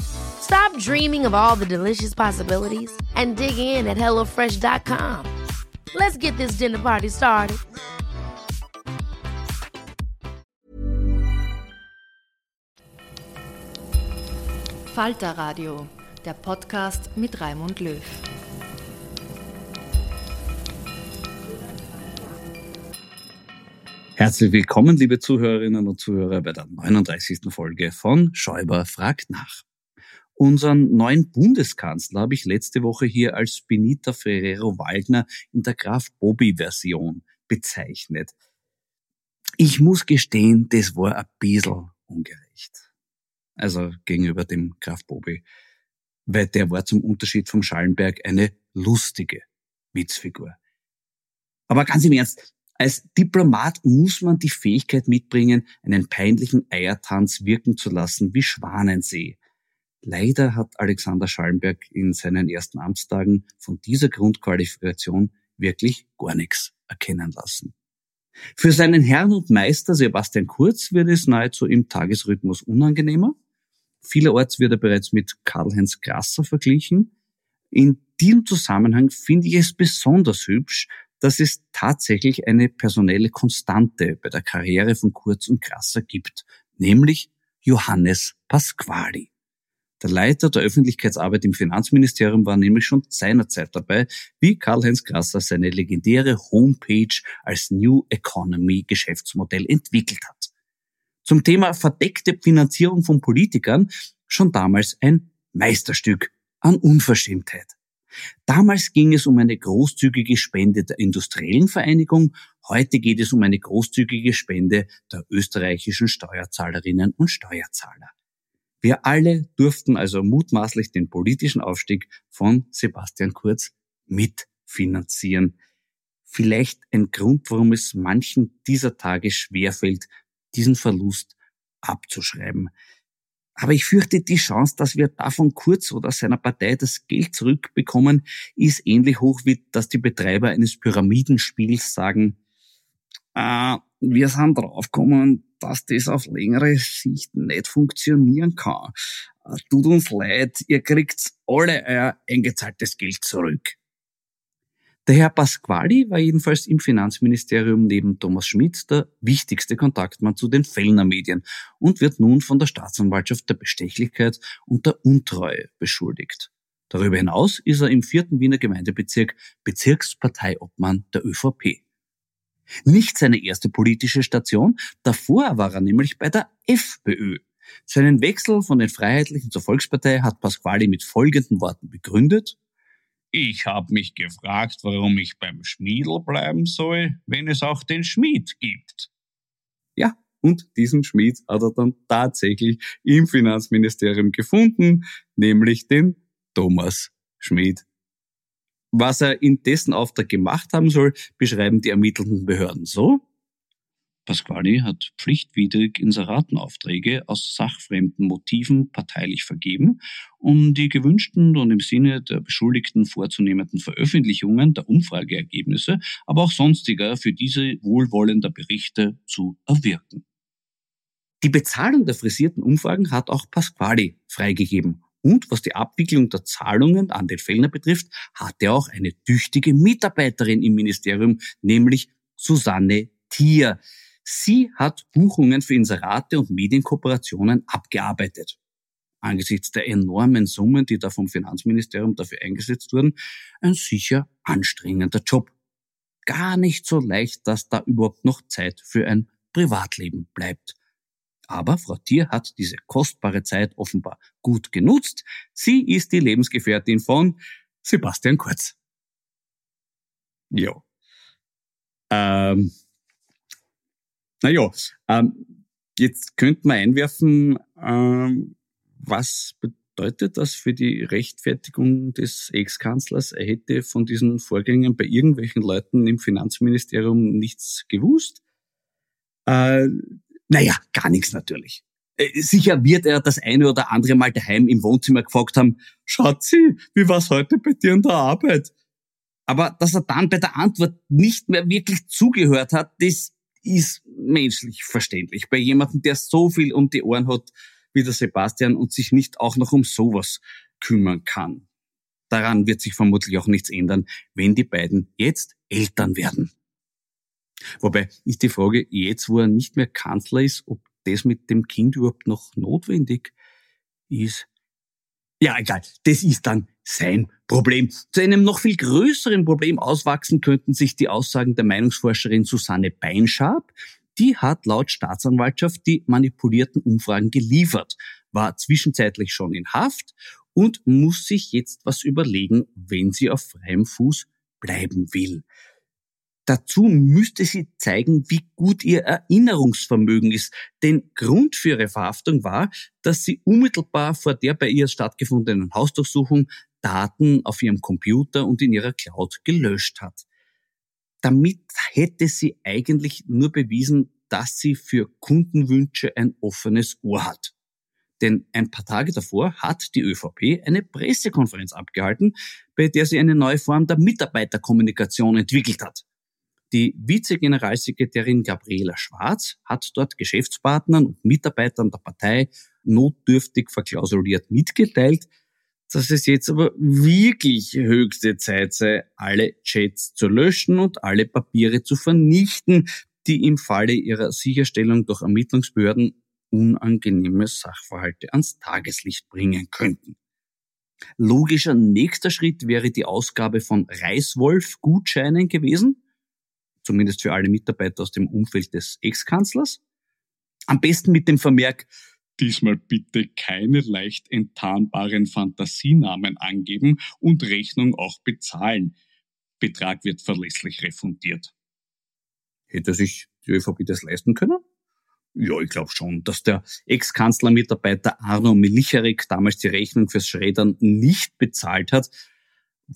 Stop dreaming of all the delicious possibilities and dig in at HelloFresh.com. Let's get this dinner party started. Falter Radio, der Podcast mit Raimund Löw. Herzlich willkommen, liebe Zuhörerinnen und Zuhörer, bei der 39. Folge von Schäuber fragt nach. Unseren neuen Bundeskanzler habe ich letzte Woche hier als Benita Ferrero Waldner in der Graf Bobby Version bezeichnet. Ich muss gestehen, das war ein bisschen ungerecht. Also gegenüber dem Graf Bobby. Weil der war zum Unterschied vom Schallenberg eine lustige Witzfigur. Aber ganz im Ernst, als Diplomat muss man die Fähigkeit mitbringen, einen peinlichen Eiertanz wirken zu lassen wie Schwanensee. Leider hat Alexander Schallenberg in seinen ersten Amtstagen von dieser Grundqualifikation wirklich gar nichts erkennen lassen. Für seinen Herrn und Meister Sebastian Kurz wird es nahezu im Tagesrhythmus unangenehmer. Vielerorts wird er bereits mit Karl-Heinz Grasser verglichen. In diesem Zusammenhang finde ich es besonders hübsch, dass es tatsächlich eine personelle Konstante bei der Karriere von Kurz und Grasser gibt, nämlich Johannes Pasquali. Der Leiter der Öffentlichkeitsarbeit im Finanzministerium war nämlich schon seinerzeit dabei, wie Karl-Heinz Grasser seine legendäre Homepage als New Economy Geschäftsmodell entwickelt hat. Zum Thema verdeckte Finanzierung von Politikern schon damals ein Meisterstück an Unverschämtheit. Damals ging es um eine großzügige Spende der Industriellen Vereinigung, heute geht es um eine großzügige Spende der österreichischen Steuerzahlerinnen und Steuerzahler. Wir alle durften also mutmaßlich den politischen Aufstieg von Sebastian Kurz mitfinanzieren. Vielleicht ein Grund, warum es manchen dieser Tage schwerfällt, diesen Verlust abzuschreiben. Aber ich fürchte, die Chance, dass wir davon Kurz oder seiner Partei das Geld zurückbekommen, ist ähnlich hoch, wie dass die Betreiber eines Pyramidenspiels sagen, äh, wir sind draufgekommen, dass das auf längere Sicht nicht funktionieren kann. Äh, tut uns leid, ihr kriegt alle euer eingezahltes Geld zurück. Der Herr Pasquali war jedenfalls im Finanzministerium neben Thomas Schmidt der wichtigste Kontaktmann zu den Fellner Medien und wird nun von der Staatsanwaltschaft der Bestechlichkeit und der Untreue beschuldigt. Darüber hinaus ist er im vierten Wiener Gemeindebezirk Bezirksparteiobmann der ÖVP. Nicht seine erste politische Station, davor war er nämlich bei der FPÖ. Seinen Wechsel von den Freiheitlichen zur Volkspartei hat Pasquali mit folgenden Worten begründet. Ich habe mich gefragt, warum ich beim Schmiedel bleiben soll, wenn es auch den Schmied gibt. Ja, und diesen Schmied hat er dann tatsächlich im Finanzministerium gefunden, nämlich den Thomas Schmied. Was er in dessen Auftrag gemacht haben soll, beschreiben die ermittelnden Behörden so. Pasquali hat pflichtwidrig Inseratenaufträge aus sachfremden Motiven parteilich vergeben, um die gewünschten und im Sinne der Beschuldigten vorzunehmenden Veröffentlichungen der Umfrageergebnisse, aber auch sonstiger für diese wohlwollender Berichte zu erwirken. Die Bezahlung der frisierten Umfragen hat auch Pasquali freigegeben. Und was die Abwicklung der Zahlungen an den Fellner betrifft, hat er auch eine tüchtige Mitarbeiterin im Ministerium, nämlich Susanne Thier. Sie hat Buchungen für Inserate und Medienkooperationen abgearbeitet. Angesichts der enormen Summen, die da vom Finanzministerium dafür eingesetzt wurden, ein sicher anstrengender Job. Gar nicht so leicht, dass da überhaupt noch Zeit für ein Privatleben bleibt. Aber Frau Thier hat diese kostbare Zeit offenbar gut genutzt. Sie ist die Lebensgefährtin von Sebastian Kurz. Ja. Ähm, naja, ähm, jetzt könnte man einwerfen, ähm, was bedeutet das für die Rechtfertigung des Ex-Kanzlers? Er hätte von diesen Vorgängen bei irgendwelchen Leuten im Finanzministerium nichts gewusst. Äh, naja, gar nichts natürlich. Äh, sicher wird er das eine oder andere Mal daheim im Wohnzimmer gefragt haben, Schatzi, wie war's heute bei dir in der Arbeit? Aber dass er dann bei der Antwort nicht mehr wirklich zugehört hat, das ist menschlich verständlich. Bei jemandem, der so viel um die Ohren hat wie der Sebastian und sich nicht auch noch um sowas kümmern kann. Daran wird sich vermutlich auch nichts ändern, wenn die beiden jetzt Eltern werden. Wobei ist die Frage jetzt, wo er nicht mehr Kanzler ist, ob das mit dem Kind überhaupt noch notwendig ist. Ja, egal. Das ist dann sein Problem. Zu einem noch viel größeren Problem auswachsen könnten sich die Aussagen der Meinungsforscherin Susanne Beinschab. Die hat laut Staatsanwaltschaft die manipulierten Umfragen geliefert, war zwischenzeitlich schon in Haft und muss sich jetzt was überlegen, wenn sie auf freiem Fuß bleiben will. Dazu müsste sie zeigen, wie gut ihr Erinnerungsvermögen ist. Denn Grund für ihre Verhaftung war, dass sie unmittelbar vor der bei ihr stattgefundenen Hausdurchsuchung Daten auf ihrem Computer und in ihrer Cloud gelöscht hat. Damit hätte sie eigentlich nur bewiesen, dass sie für Kundenwünsche ein offenes Ohr hat. Denn ein paar Tage davor hat die ÖVP eine Pressekonferenz abgehalten, bei der sie eine neue Form der Mitarbeiterkommunikation entwickelt hat. Die Vizegeneralsekretärin Gabriela Schwarz hat dort Geschäftspartnern und Mitarbeitern der Partei notdürftig verklausuliert mitgeteilt, dass es jetzt aber wirklich höchste Zeit sei, alle Chats zu löschen und alle Papiere zu vernichten, die im Falle ihrer Sicherstellung durch Ermittlungsbehörden unangenehme Sachverhalte ans Tageslicht bringen könnten. Logischer nächster Schritt wäre die Ausgabe von Reißwolf-Gutscheinen gewesen, zumindest für alle Mitarbeiter aus dem Umfeld des Ex-Kanzlers. Am besten mit dem Vermerk, diesmal bitte keine leicht enttarnbaren Fantasienamen angeben und Rechnung auch bezahlen. Betrag wird verlässlich refundiert. Hätte sich die ÖVP das leisten können? Ja, ich glaube schon, dass der Ex-Kanzlermitarbeiter Arno Milicharek damals die Rechnung fürs Schreddern nicht bezahlt hat,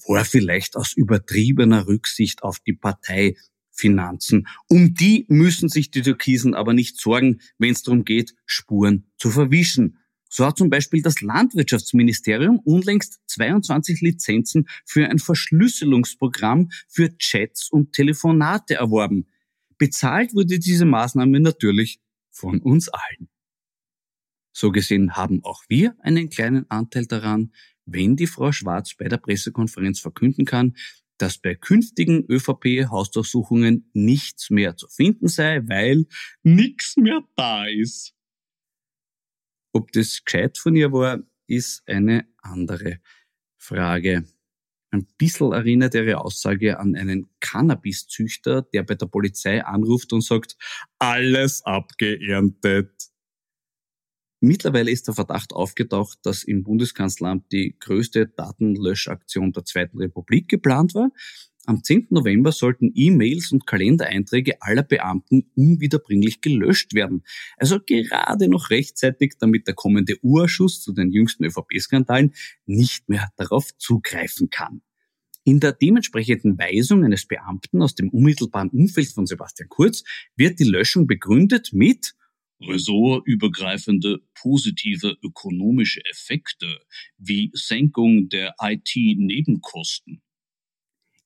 war vielleicht aus übertriebener Rücksicht auf die Partei Finanzen. Um die müssen sich die Türkisen aber nicht sorgen, wenn es darum geht, Spuren zu verwischen. So hat zum Beispiel das Landwirtschaftsministerium unlängst 22 Lizenzen für ein Verschlüsselungsprogramm für Chats und Telefonate erworben. Bezahlt wurde diese Maßnahme natürlich von uns allen. So gesehen haben auch wir einen kleinen Anteil daran, wenn die Frau Schwarz bei der Pressekonferenz verkünden kann, dass bei künftigen ÖVP-Hausdurchsuchungen nichts mehr zu finden sei, weil nichts mehr da ist. Ob das gescheit von ihr war, ist eine andere Frage. Ein bisschen erinnert ihre Aussage an einen Cannabiszüchter, der bei der Polizei anruft und sagt, alles abgeerntet. Mittlerweile ist der Verdacht aufgetaucht, dass im Bundeskanzleramt die größte Datenlöschaktion der Zweiten Republik geplant war. Am 10. November sollten E-Mails und Kalendereinträge aller Beamten unwiederbringlich gelöscht werden. Also gerade noch rechtzeitig, damit der kommende Urschuss zu den jüngsten ÖVP-Skandalen nicht mehr darauf zugreifen kann. In der dementsprechenden Weisung eines Beamten aus dem unmittelbaren Umfeld von Sebastian Kurz wird die Löschung begründet mit ressortübergreifende positive ökonomische Effekte wie Senkung der IT-Nebenkosten.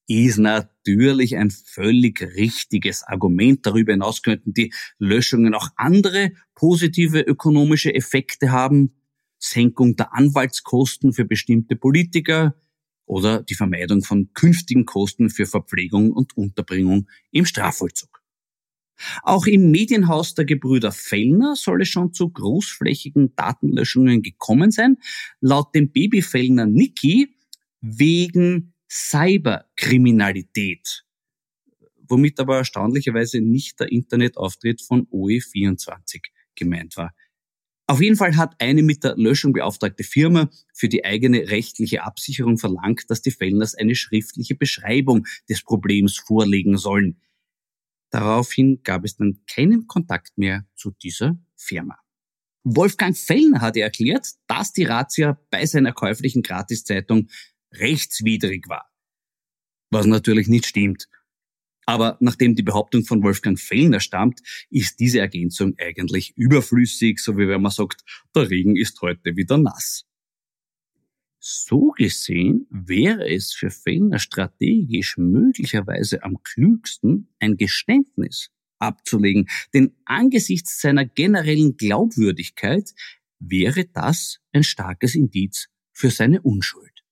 Ist natürlich ein völlig richtiges Argument. Darüber hinaus könnten die Löschungen auch andere positive ökonomische Effekte haben. Senkung der Anwaltskosten für bestimmte Politiker, oder die Vermeidung von künftigen Kosten für Verpflegung und Unterbringung im Strafvollzug. Auch im Medienhaus der Gebrüder Fellner soll es schon zu großflächigen Datenlöschungen gekommen sein. Laut dem Babyfellner Niki wegen Cyberkriminalität, womit aber erstaunlicherweise nicht der Internetauftritt von OE24 gemeint war. Auf jeden Fall hat eine mit der Löschung beauftragte Firma für die eigene rechtliche Absicherung verlangt, dass die Fellners eine schriftliche Beschreibung des Problems vorlegen sollen. Daraufhin gab es dann keinen Kontakt mehr zu dieser Firma. Wolfgang Fellner hatte erklärt, dass die Razzia bei seiner käuflichen Gratiszeitung rechtswidrig war. Was natürlich nicht stimmt. Aber nachdem die Behauptung von Wolfgang Fellner stammt, ist diese Ergänzung eigentlich überflüssig, so wie wenn man sagt, der Regen ist heute wieder nass. So gesehen wäre es für Fellner strategisch möglicherweise am klügsten, ein Geständnis abzulegen, denn angesichts seiner generellen Glaubwürdigkeit wäre das ein starkes Indiz für seine Unschuld.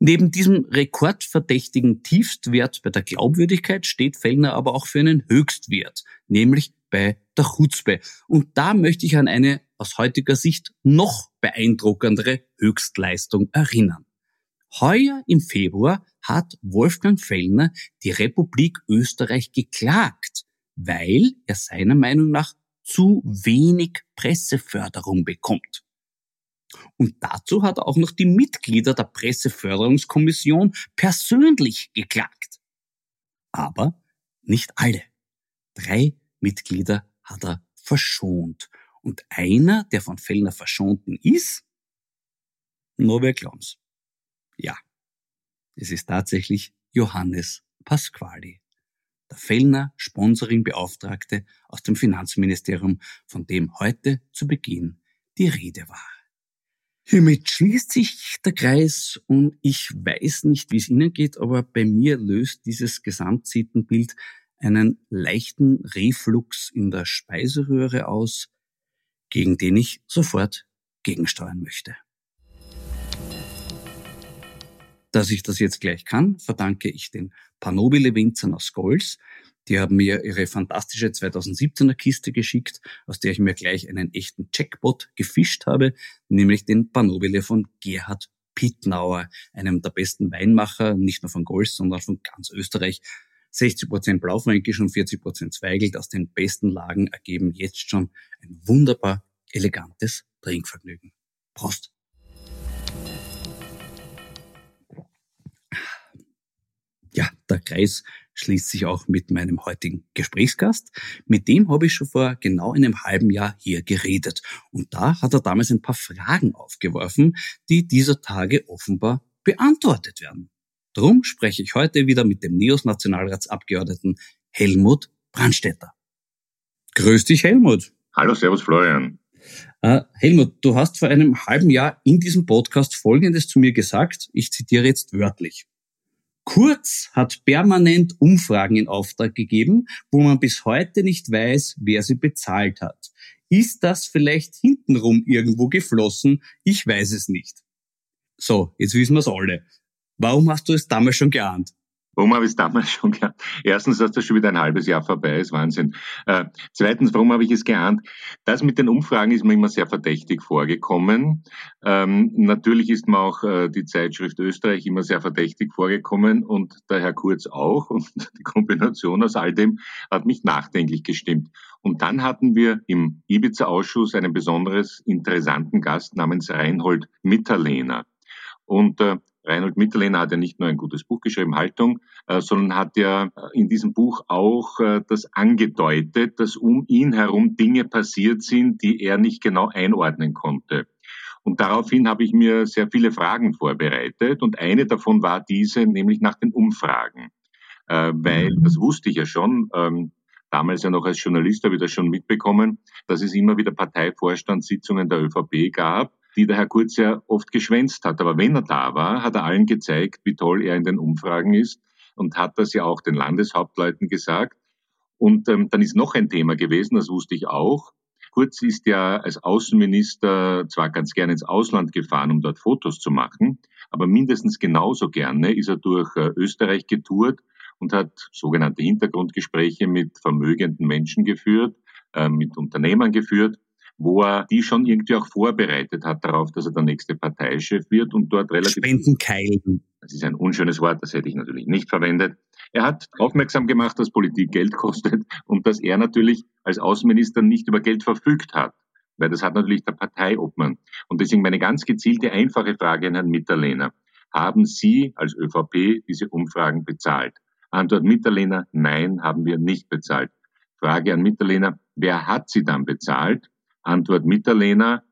Neben diesem rekordverdächtigen Tiefstwert bei der Glaubwürdigkeit steht Fellner aber auch für einen Höchstwert, nämlich bei der Chutzpe. Und da möchte ich an eine aus heutiger Sicht noch beeindruckendere Höchstleistung erinnern. Heuer im Februar hat Wolfgang Fellner die Republik Österreich geklagt, weil er seiner Meinung nach zu wenig Presseförderung bekommt. Und dazu hat auch noch die Mitglieder der Presseförderungskommission persönlich geklagt. Aber nicht alle. Drei Mitglieder hat er verschont. Und einer, der von Fellner verschonten ist, wer glauben's. Ja, es ist tatsächlich Johannes Pasquali, der Fellner Sponsoringbeauftragte aus dem Finanzministerium, von dem heute zu Beginn die Rede war. Hiermit schließt sich der Kreis und ich weiß nicht, wie es Ihnen geht, aber bei mir löst dieses Gesamtsittenbild einen leichten Reflux in der Speiseröhre aus, gegen den ich sofort gegensteuern möchte. Dass ich das jetzt gleich kann, verdanke ich den Panobile-Winzern aus Golz, die haben mir ihre fantastische 2017er Kiste geschickt, aus der ich mir gleich einen echten Checkbot gefischt habe, nämlich den Panobile von Gerhard Pittnauer, einem der besten Weinmacher, nicht nur von Golz, sondern von ganz Österreich. 60 Prozent Blaufränkisch und 40 Prozent Zweigelt aus den besten Lagen ergeben jetzt schon ein wunderbar elegantes Trinkvergnügen. Prost! Ja, der Kreis schließt sich auch mit meinem heutigen Gesprächsgast. Mit dem habe ich schon vor genau einem halben Jahr hier geredet. Und da hat er damals ein paar Fragen aufgeworfen, die dieser Tage offenbar beantwortet werden. Drum spreche ich heute wieder mit dem NEOS-Nationalratsabgeordneten Helmut Brandstetter. Grüß dich, Helmut. Hallo, Servus, Florian. Uh, Helmut, du hast vor einem halben Jahr in diesem Podcast Folgendes zu mir gesagt. Ich zitiere jetzt wörtlich. Kurz hat permanent Umfragen in Auftrag gegeben, wo man bis heute nicht weiß, wer sie bezahlt hat. Ist das vielleicht hintenrum irgendwo geflossen? Ich weiß es nicht. So, jetzt wissen wir es alle. Warum hast du es damals schon geahnt? Warum habe ich es damals schon geahnt? Erstens, dass das schon wieder ein halbes Jahr vorbei ist, Wahnsinn. Äh, zweitens, warum habe ich es geahnt? Das mit den Umfragen ist mir immer sehr verdächtig vorgekommen. Ähm, natürlich ist mir auch äh, die Zeitschrift Österreich immer sehr verdächtig vorgekommen und der Herr Kurz auch. Und die Kombination aus all dem hat mich nachdenklich gestimmt. Und dann hatten wir im Ibiza-Ausschuss einen besonders interessanten Gast namens Reinhold Mitterlehner. Und äh, Reinhold Mitterlehner hat ja nicht nur ein gutes Buch geschrieben, Haltung, äh, sondern hat ja in diesem Buch auch äh, das angedeutet, dass um ihn herum Dinge passiert sind, die er nicht genau einordnen konnte. Und daraufhin habe ich mir sehr viele Fragen vorbereitet und eine davon war diese, nämlich nach den Umfragen. Äh, weil, mhm. das wusste ich ja schon, ähm, damals ja noch als Journalist habe ich das schon mitbekommen, dass es immer wieder Parteivorstandssitzungen der ÖVP gab, die der Herr Kurz ja oft geschwänzt hat. Aber wenn er da war, hat er allen gezeigt, wie toll er in den Umfragen ist und hat das ja auch den Landeshauptleuten gesagt. Und ähm, dann ist noch ein Thema gewesen, das wusste ich auch. Kurz ist ja als Außenminister zwar ganz gerne ins Ausland gefahren, um dort Fotos zu machen, aber mindestens genauso gerne ist er durch äh, Österreich getourt und hat sogenannte Hintergrundgespräche mit vermögenden Menschen geführt, äh, mit Unternehmern geführt, wo er die schon irgendwie auch vorbereitet hat darauf, dass er der nächste Parteichef wird und dort relativ... Spendenkeilen. Das ist ein unschönes Wort, das hätte ich natürlich nicht verwendet. Er hat aufmerksam gemacht, dass Politik Geld kostet und dass er natürlich als Außenminister nicht über Geld verfügt hat. Weil das hat natürlich der Parteiobmann. Und deswegen meine ganz gezielte, einfache Frage an Herrn Mitterlehner. Haben Sie als ÖVP diese Umfragen bezahlt? Antwort Mitterlehner, nein, haben wir nicht bezahlt. Frage an Mitterlehner, wer hat sie dann bezahlt? Antwort Mitterlehner,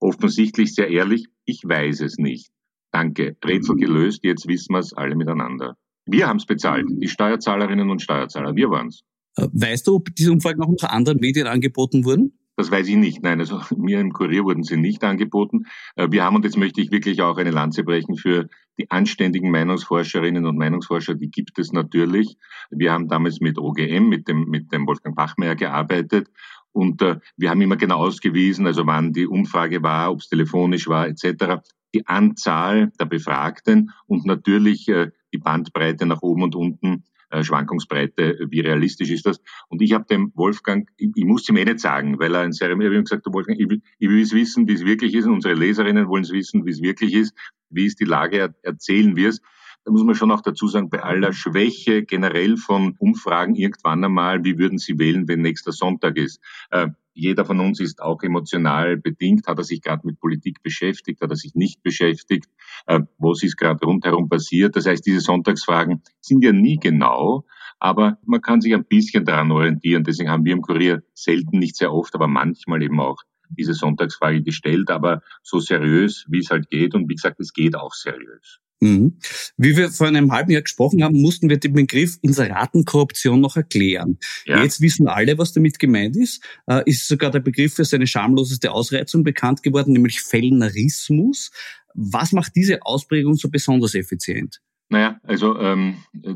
offensichtlich sehr ehrlich, ich weiß es nicht. Danke. Rätsel gelöst, jetzt wissen wir es alle miteinander. Wir haben es bezahlt, die Steuerzahlerinnen und Steuerzahler, wir waren es. Äh, weißt du, ob diese Umfragen auch noch anderen Medien angeboten wurden? Das weiß ich nicht. Nein, also mir im Kurier wurden sie nicht angeboten. Äh, wir haben, und jetzt möchte ich wirklich auch eine Lanze brechen für die anständigen Meinungsforscherinnen und Meinungsforscher, die gibt es natürlich. Wir haben damals mit OGM, mit dem, mit dem Wolfgang Bachmeier gearbeitet und äh, wir haben immer genau ausgewiesen, also wann die Umfrage war, ob es telefonisch war, etc die Anzahl der Befragten und natürlich äh, die Bandbreite nach oben und unten, äh, Schwankungsbreite, wie realistisch ist das? Und ich habe dem Wolfgang, ich, ich muss ihm eh nicht sagen, weil er ein sehr, ich habe gesagt, Wolfgang, ich will, ich will es wissen, wie es wirklich ist, und unsere Leserinnen wollen es wissen, wie es wirklich ist, wie ist die Lage, erzählen wir es da muss man schon auch dazu sagen, bei aller Schwäche generell von Umfragen irgendwann einmal, wie würden Sie wählen, wenn nächster Sonntag ist? Äh, jeder von uns ist auch emotional bedingt. Hat er sich gerade mit Politik beschäftigt? Hat er sich nicht beschäftigt? Äh, was ist gerade rundherum passiert? Das heißt, diese Sonntagsfragen sind ja nie genau, aber man kann sich ein bisschen daran orientieren. Deswegen haben wir im Kurier selten, nicht sehr oft, aber manchmal eben auch diese Sonntagsfrage gestellt, aber so seriös, wie es halt geht. Und wie gesagt, es geht auch seriös. Mhm. Wie wir vor einem halben Jahr gesprochen haben, mussten wir den Begriff Inseratenkorruption noch erklären. Ja. Jetzt wissen alle, was damit gemeint ist. Äh, ist sogar der Begriff für seine schamloseste Ausreizung bekannt geworden, nämlich Fellnerismus. Was macht diese Ausprägung so besonders effizient? Naja, also ähm, äh,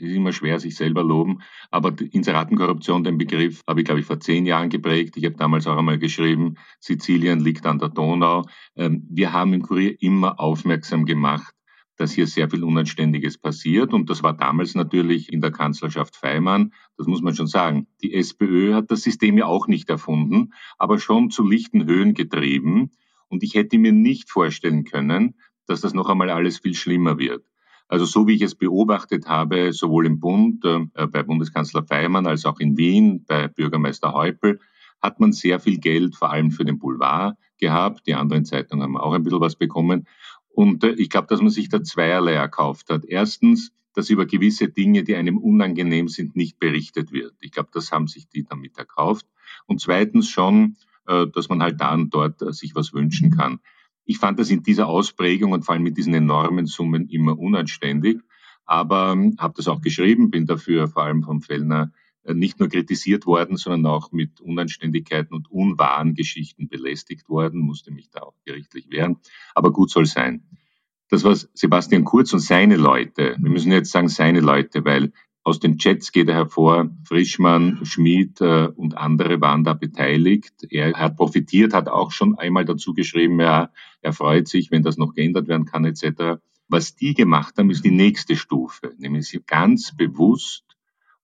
ist immer schwer, sich selber loben. Aber Inseratenkorruption, den Begriff, habe ich, glaube ich, vor zehn Jahren geprägt. Ich habe damals auch einmal geschrieben, Sizilien liegt an der Donau. Ähm, wir haben im Kurier immer aufmerksam gemacht, dass hier sehr viel Unanständiges passiert. Und das war damals natürlich in der Kanzlerschaft Feimann. Das muss man schon sagen. Die SPÖ hat das System ja auch nicht erfunden, aber schon zu lichten Höhen getrieben. Und ich hätte mir nicht vorstellen können, dass das noch einmal alles viel schlimmer wird. Also so wie ich es beobachtet habe, sowohl im Bund, äh, bei Bundeskanzler Feimann als auch in Wien bei Bürgermeister Heupel, hat man sehr viel Geld, vor allem für den Boulevard gehabt. Die anderen Zeitungen haben auch ein bisschen was bekommen. Und äh, ich glaube, dass man sich da zweierlei erkauft hat. Erstens, dass über gewisse Dinge, die einem unangenehm sind, nicht berichtet wird. Ich glaube, das haben sich die damit erkauft. Und zweitens schon, äh, dass man halt da und dort äh, sich was wünschen kann. Ich fand das in dieser Ausprägung und vor allem mit diesen enormen Summen immer unanständig, aber ähm, habe das auch geschrieben, bin dafür vor allem vom Fellner äh, nicht nur kritisiert worden, sondern auch mit Unanständigkeiten und unwahren Geschichten belästigt worden, musste mich da auch gerichtlich wehren. Aber gut soll sein. Das, was Sebastian Kurz und seine Leute, wir müssen jetzt sagen seine Leute, weil aus den Chats geht er hervor, Frischmann, Schmid äh, und andere waren da beteiligt. Er hat profitiert, hat auch schon einmal dazu geschrieben, ja, er freut sich, wenn das noch geändert werden kann, etc. Was die gemacht haben, ist die nächste Stufe, nämlich sie ganz bewusst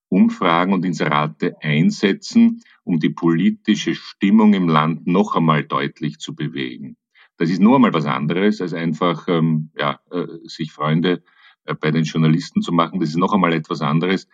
Umfragen und Inserate einsetzen, um die politische Stimmung im Land noch einmal deutlich zu bewegen. Das ist nur einmal was anderes, als einfach ähm, ja, äh, sich Freunde bei den Journalisten zu machen. Das ist noch einmal etwas anderes.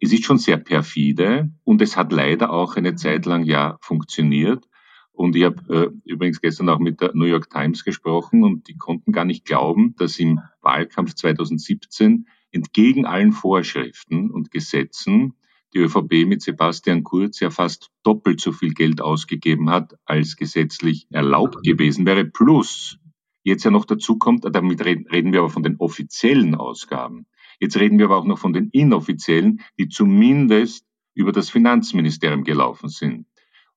Es ist schon sehr perfide und es hat leider auch eine Zeit lang ja funktioniert. Und ich habe äh, übrigens gestern auch mit der New York Times gesprochen und die konnten gar nicht glauben, dass im Wahlkampf 2017 entgegen allen Vorschriften und Gesetzen die ÖVP mit Sebastian Kurz ja fast doppelt so viel Geld ausgegeben hat, als gesetzlich erlaubt gewesen wäre. Plus jetzt ja noch dazu kommt, damit reden wir aber von den offiziellen Ausgaben. Jetzt reden wir aber auch noch von den inoffiziellen, die zumindest über das Finanzministerium gelaufen sind.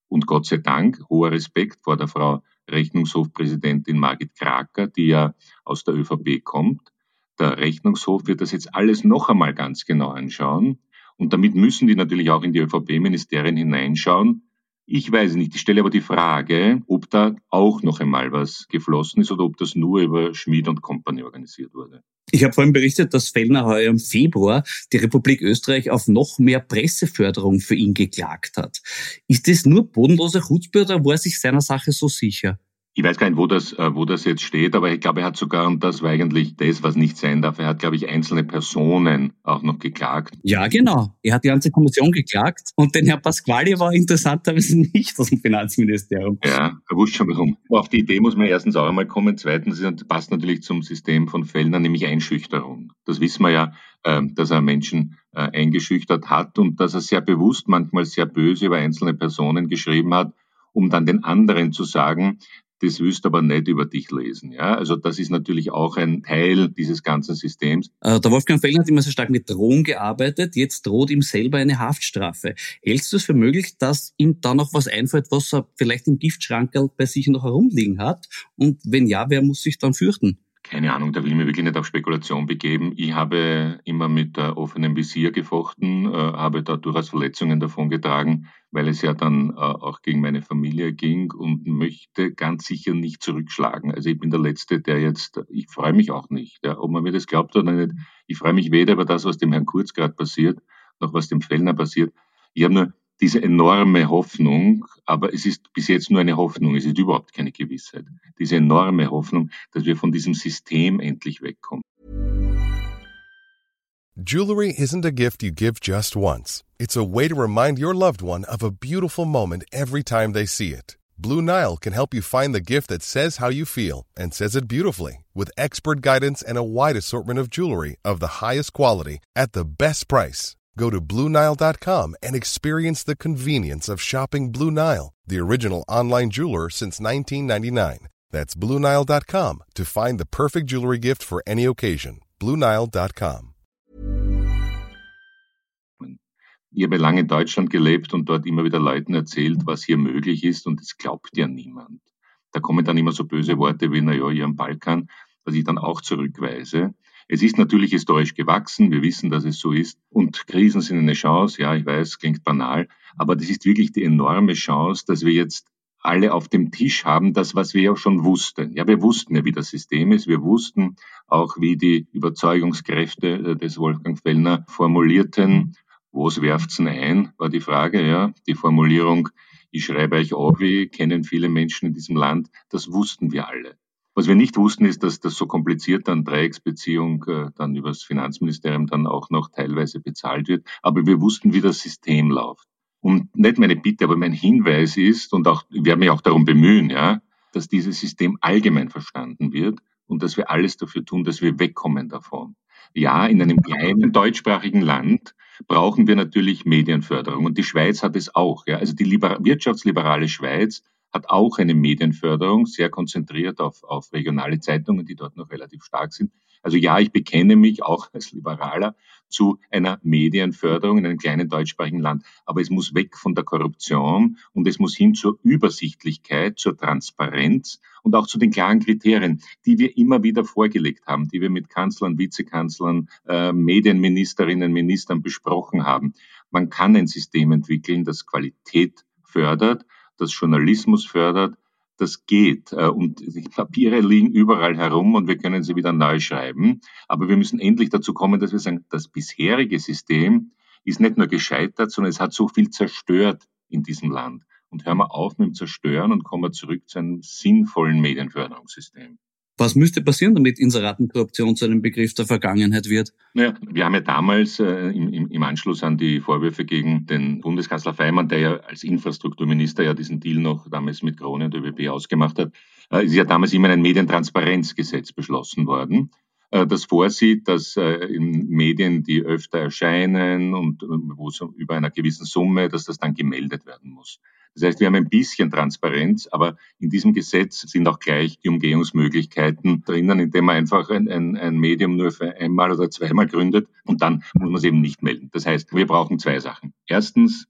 Und Gott sei Dank, hoher Respekt vor der Frau Rechnungshofpräsidentin Margit Kraker, die ja aus der ÖVP kommt. Der Rechnungshof wird das jetzt alles noch einmal ganz genau anschauen. Und damit müssen die natürlich auch in die ÖVP-Ministerien hineinschauen. Ich weiß nicht. Ich stelle aber die Frage, ob da auch noch einmal was geflossen ist oder ob das nur über Schmid und Company organisiert wurde. Ich habe vorhin berichtet, dass Fellner heuer im Februar die Republik Österreich auf noch mehr Presseförderung für ihn geklagt hat. Ist das nur bodenlose Chutzpe oder war er sich seiner Sache so sicher? Ich weiß gar nicht, wo das, äh, wo das jetzt steht, aber ich glaube, er hat sogar, und das war eigentlich das, was nicht sein darf, er hat, glaube ich, einzelne Personen auch noch geklagt. Ja, genau. Er hat die ganze Kommission geklagt und den Herr Pasquali war interessanterweise nicht aus dem Finanzministerium. Ja, er wusste schon warum. Auf die Idee muss man erstens auch einmal kommen. Zweitens passt natürlich zum System von Fellner, nämlich Einschüchterung. Das wissen wir ja, ähm, dass er Menschen äh, eingeschüchtert hat und dass er sehr bewusst, manchmal sehr böse über einzelne Personen geschrieben hat, um dann den anderen zu sagen, das willst du aber nicht über dich lesen. Ja? Also das ist natürlich auch ein Teil dieses ganzen Systems. Äh, der Wolfgang Fellner hat immer sehr stark mit Drohung gearbeitet. Jetzt droht ihm selber eine Haftstrafe. Hältst du es für möglich, dass ihm da noch was einfällt, was er vielleicht im Giftschrank bei sich noch herumliegen hat? Und wenn ja, wer muss sich dann fürchten? Keine Ahnung, da will ich mir wirklich nicht auf Spekulation begeben. Ich habe immer mit äh, offenem Visier gefochten, äh, habe da durchaus Verletzungen davongetragen, weil es ja dann äh, auch gegen meine Familie ging und möchte ganz sicher nicht zurückschlagen. Also ich bin der Letzte, der jetzt, ich freue mich auch nicht, ja, ob man mir das glaubt oder nicht. Ich freue mich weder über das, was dem Herrn Kurz gerade passiert, noch was dem Fellner passiert. Ich habe nur diese enorme Hoffnung, aber es ist bis jetzt nur eine Hoffnung, es ist überhaupt keine Gewissheit. Diese enorme Hoffnung, dass wir von diesem System endlich wegkommen. Jewelry isn't a gift you give just once. It's a way to remind your loved one of a beautiful moment every time they see it. Blue Nile can help you find the gift that says how you feel and says it beautifully with expert guidance and a wide assortment of jewelry of the highest quality at the best price. Go to BlueNile.com and experience the convenience of shopping Blue Nile, the original online jeweler since 1999. That's BlueNile.com to find the perfect jewelry gift for any occasion. BlueNile.com. Ich habe lange in Deutschland gelebt und dort immer wieder Leuten erzählt, was hier möglich ist und es glaubt ja niemand. Da kommen dann immer so böse Worte wie, naja, ihr am Balkan, was ich dann auch zurückweise. Es ist natürlich historisch gewachsen, wir wissen, dass es so ist. Und Krisen sind eine Chance, ja, ich weiß, klingt banal, aber das ist wirklich die enorme Chance, dass wir jetzt alle auf dem Tisch haben, das, was wir ja schon wussten. Ja, wir wussten ja, wie das System ist. Wir wussten auch, wie die Überzeugungskräfte äh, des Wolfgang Fellner formulierten. Was werft's ein, war die Frage, ja. Die Formulierung, ich schreibe euch auf, wie kennen viele Menschen in diesem Land. Das wussten wir alle. Was wir nicht wussten, ist, dass das so kompliziert dann Dreiecksbeziehung äh, dann übers Finanzministerium dann auch noch teilweise bezahlt wird. Aber wir wussten, wie das System läuft. Und nicht meine Bitte, aber mein Hinweis ist, und auch, ich werde mich auch darum bemühen, ja, dass dieses System allgemein verstanden wird und dass wir alles dafür tun, dass wir wegkommen davon. Ja, in einem kleinen deutschsprachigen Land brauchen wir natürlich Medienförderung und die Schweiz hat es auch. Ja. Also die wirtschaftsliberale Schweiz hat auch eine Medienförderung, sehr konzentriert auf, auf regionale Zeitungen, die dort noch relativ stark sind. Also ja, ich bekenne mich auch als Liberaler zu einer Medienförderung in einem kleinen deutschsprachigen Land. Aber es muss weg von der Korruption und es muss hin zur Übersichtlichkeit, zur Transparenz und auch zu den klaren Kriterien, die wir immer wieder vorgelegt haben, die wir mit Kanzlern, Vizekanzlern, äh, Medienministerinnen, Ministern besprochen haben. Man kann ein System entwickeln, das Qualität fördert, das Journalismus fördert, das geht. Äh, und die Papiere liegen überall herum und wir können sie wieder neu schreiben. Aber wir müssen endlich dazu kommen, dass wir sagen, das bisherige System ist nicht nur gescheitert, sondern es hat so viel zerstört in diesem Land. Und hören wir auf mit dem Zerstören und kommen wir zurück zu einem sinnvollen Medienförderungssystem. Was müsste passieren, damit Inseratenkorruption zu einem Begriff der Vergangenheit wird? Naja, wir haben ja damals äh, im, im, Anschluss an die Vorwürfe gegen den Bundeskanzler Feimann, der ja als Infrastrukturminister ja diesen Deal noch damals mit Krone und ÖBB ausgemacht hat, äh, ist ja damals immer ein Medientransparenzgesetz beschlossen worden. äh, das vorsieht, dass äh, in Medien, die öfter erscheinen und wo es über einer gewissen Summe, dass das dann gemeldet werden muss. Das heißt, wir haben ein bisschen Transparenz, aber in diesem Gesetz sind auch gleich die Umgehungsmöglichkeiten drinnen, indem man einfach ein, ein, ein Medium nur für einmal oder zweimal gründet und dann muss man es eben nicht melden. Das heißt, wir brauchen zwei Sachen. Erstens,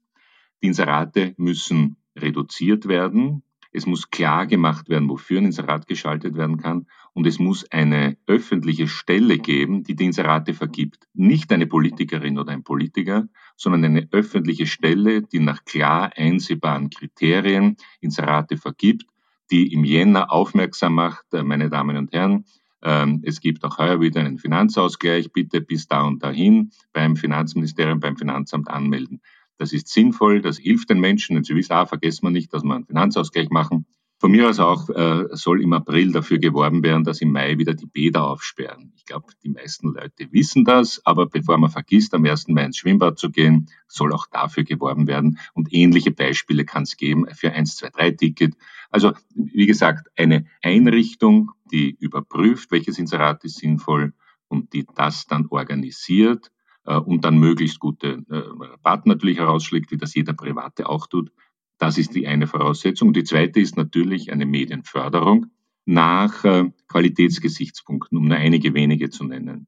die Inserate müssen reduziert werden. Es muss klar gemacht werden, wofür ein Inserat geschaltet werden kann. Und es muss eine öffentliche Stelle geben, die die Inserate vergibt. Nicht eine Politikerin oder ein Politiker, sondern eine öffentliche Stelle, die nach klar einsehbaren Kriterien Inserate vergibt, die im Jänner aufmerksam macht, äh, meine Damen und Herren, ähm, es gibt auch heuer wieder einen Finanzausgleich. Bitte bis da und dahin beim Finanzministerium, beim Finanzamt anmelden. Das ist sinnvoll, das hilft den Menschen. Sie wissen auch, vergessen wir nicht, dass wir einen Finanzausgleich machen. Von mir aus auch äh, soll im April dafür geworben werden, dass im Mai wieder die Bäder aufsperren. Ich glaube, die meisten Leute wissen das, aber bevor man vergisst, am 1. Mai ins Schwimmbad zu gehen, soll auch dafür geworben werden. Und ähnliche Beispiele kann es geben für 1, 2, 3 Ticket. Also, wie gesagt, eine Einrichtung, die überprüft, welches Inserat ist sinnvoll und die das dann organisiert und dann möglichst gute äh, Rabatten natürlich herausschlägt, wie das jeder Private auch tut. Das ist die eine Voraussetzung. Die zweite ist natürlich eine Medienförderung nach äh, Qualitätsgesichtspunkten, um nur einige wenige zu nennen.